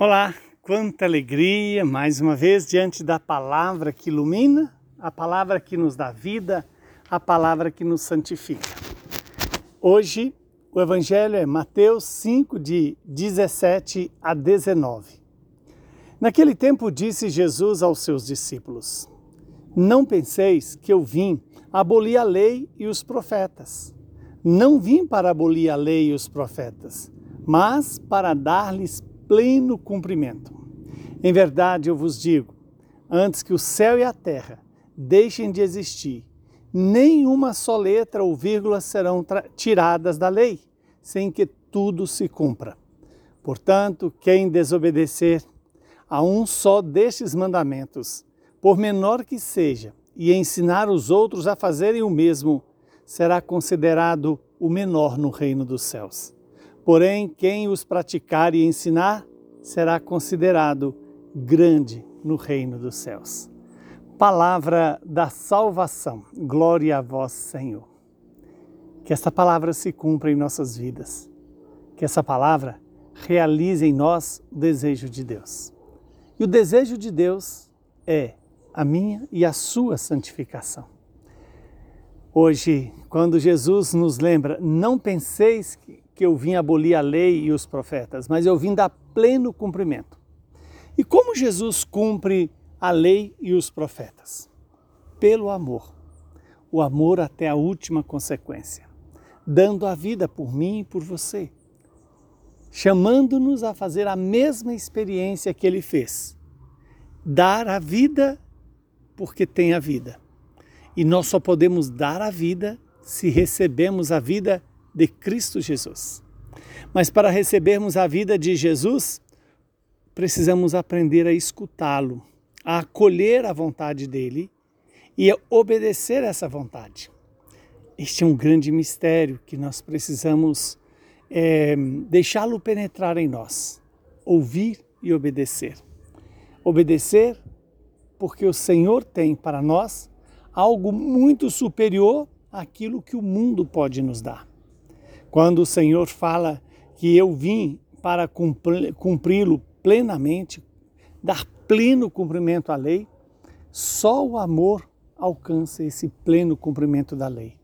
Olá, quanta alegria mais uma vez diante da palavra que ilumina, a palavra que nos dá vida, a palavra que nos santifica. Hoje o evangelho é Mateus 5 de 17 a 19. Naquele tempo disse Jesus aos seus discípulos: Não penseis que eu vim abolir a lei e os profetas. Não vim para abolir a lei e os profetas, mas para dar-lhes pleno cumprimento. Em verdade, eu vos digo: antes que o céu e a terra deixem de existir, nenhuma só letra ou vírgula serão tiradas da lei, sem que tudo se cumpra. Portanto, quem desobedecer a um só destes mandamentos, por menor que seja, e ensinar os outros a fazerem o mesmo, será considerado o menor no reino dos céus. Porém, quem os praticar e ensinar será considerado grande no reino dos céus. Palavra da salvação. Glória a vós, Senhor. Que essa palavra se cumpra em nossas vidas. Que essa palavra realize em nós o desejo de Deus. E o desejo de Deus é a minha e a sua santificação. Hoje, quando Jesus nos lembra, não penseis que que eu vim abolir a lei e os profetas, mas eu vim dar pleno cumprimento. E como Jesus cumpre a lei e os profetas? Pelo amor. O amor até a última consequência, dando a vida por mim e por você, chamando-nos a fazer a mesma experiência que ele fez. Dar a vida porque tem a vida. E nós só podemos dar a vida se recebemos a vida de Cristo Jesus. Mas para recebermos a vida de Jesus, precisamos aprender a escutá-lo, a acolher a vontade dele e a obedecer essa vontade. Este é um grande mistério que nós precisamos é, deixá-lo penetrar em nós, ouvir e obedecer. Obedecer porque o Senhor tem para nós algo muito superior àquilo que o mundo pode nos dar. Quando o Senhor fala que eu vim para cumpri-lo plenamente, dar pleno cumprimento à lei, só o amor alcança esse pleno cumprimento da lei.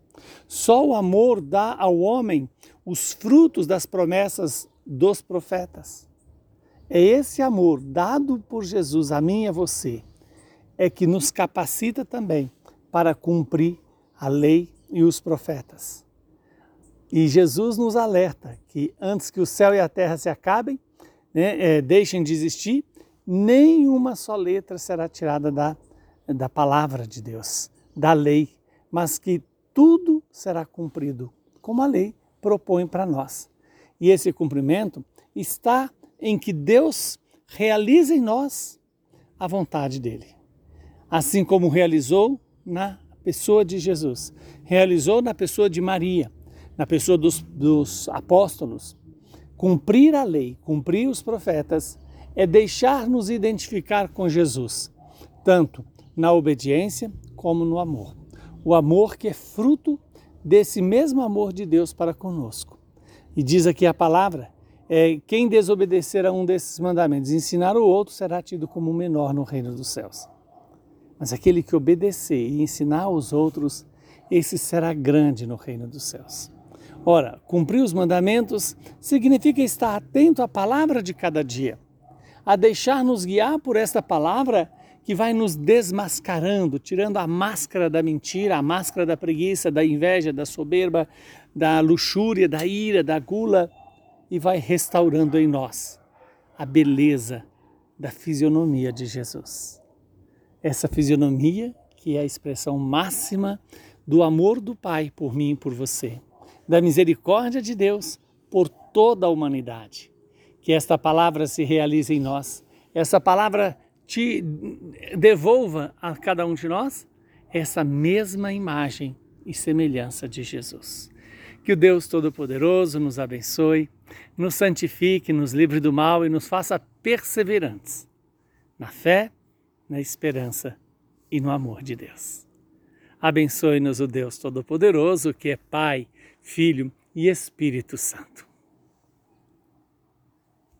Só o amor dá ao homem os frutos das promessas dos profetas. É esse amor dado por Jesus a mim e a você é que nos capacita também para cumprir a lei e os profetas. E Jesus nos alerta que antes que o céu e a terra se acabem, né, é, deixem de existir, nenhuma só letra será tirada da, da palavra de Deus, da lei, mas que tudo será cumprido, como a lei propõe para nós. E esse cumprimento está em que Deus realiza em nós a vontade dele. Assim como realizou na pessoa de Jesus, realizou na pessoa de Maria, na pessoa dos, dos apóstolos, cumprir a lei, cumprir os profetas, é deixar-nos identificar com Jesus, tanto na obediência como no amor. O amor que é fruto desse mesmo amor de Deus para conosco. E diz aqui a palavra: é, quem desobedecer a um desses mandamentos, ensinar o outro, será tido como menor no reino dos céus. Mas aquele que obedecer e ensinar aos outros, esse será grande no reino dos céus. Ora, cumprir os mandamentos significa estar atento à palavra de cada dia, a deixar-nos guiar por esta palavra que vai nos desmascarando, tirando a máscara da mentira, a máscara da preguiça, da inveja, da soberba, da luxúria, da ira, da gula e vai restaurando em nós a beleza da fisionomia de Jesus. Essa fisionomia que é a expressão máxima do amor do Pai por mim e por você da misericórdia de Deus por toda a humanidade. Que esta palavra se realize em nós, essa palavra te devolva a cada um de nós essa mesma imagem e semelhança de Jesus. Que o Deus Todo-Poderoso nos abençoe, nos santifique, nos livre do mal e nos faça perseverantes na fé, na esperança e no amor de Deus. Abençoe-nos o Deus Todo-Poderoso, que é Pai, Filho e Espírito Santo.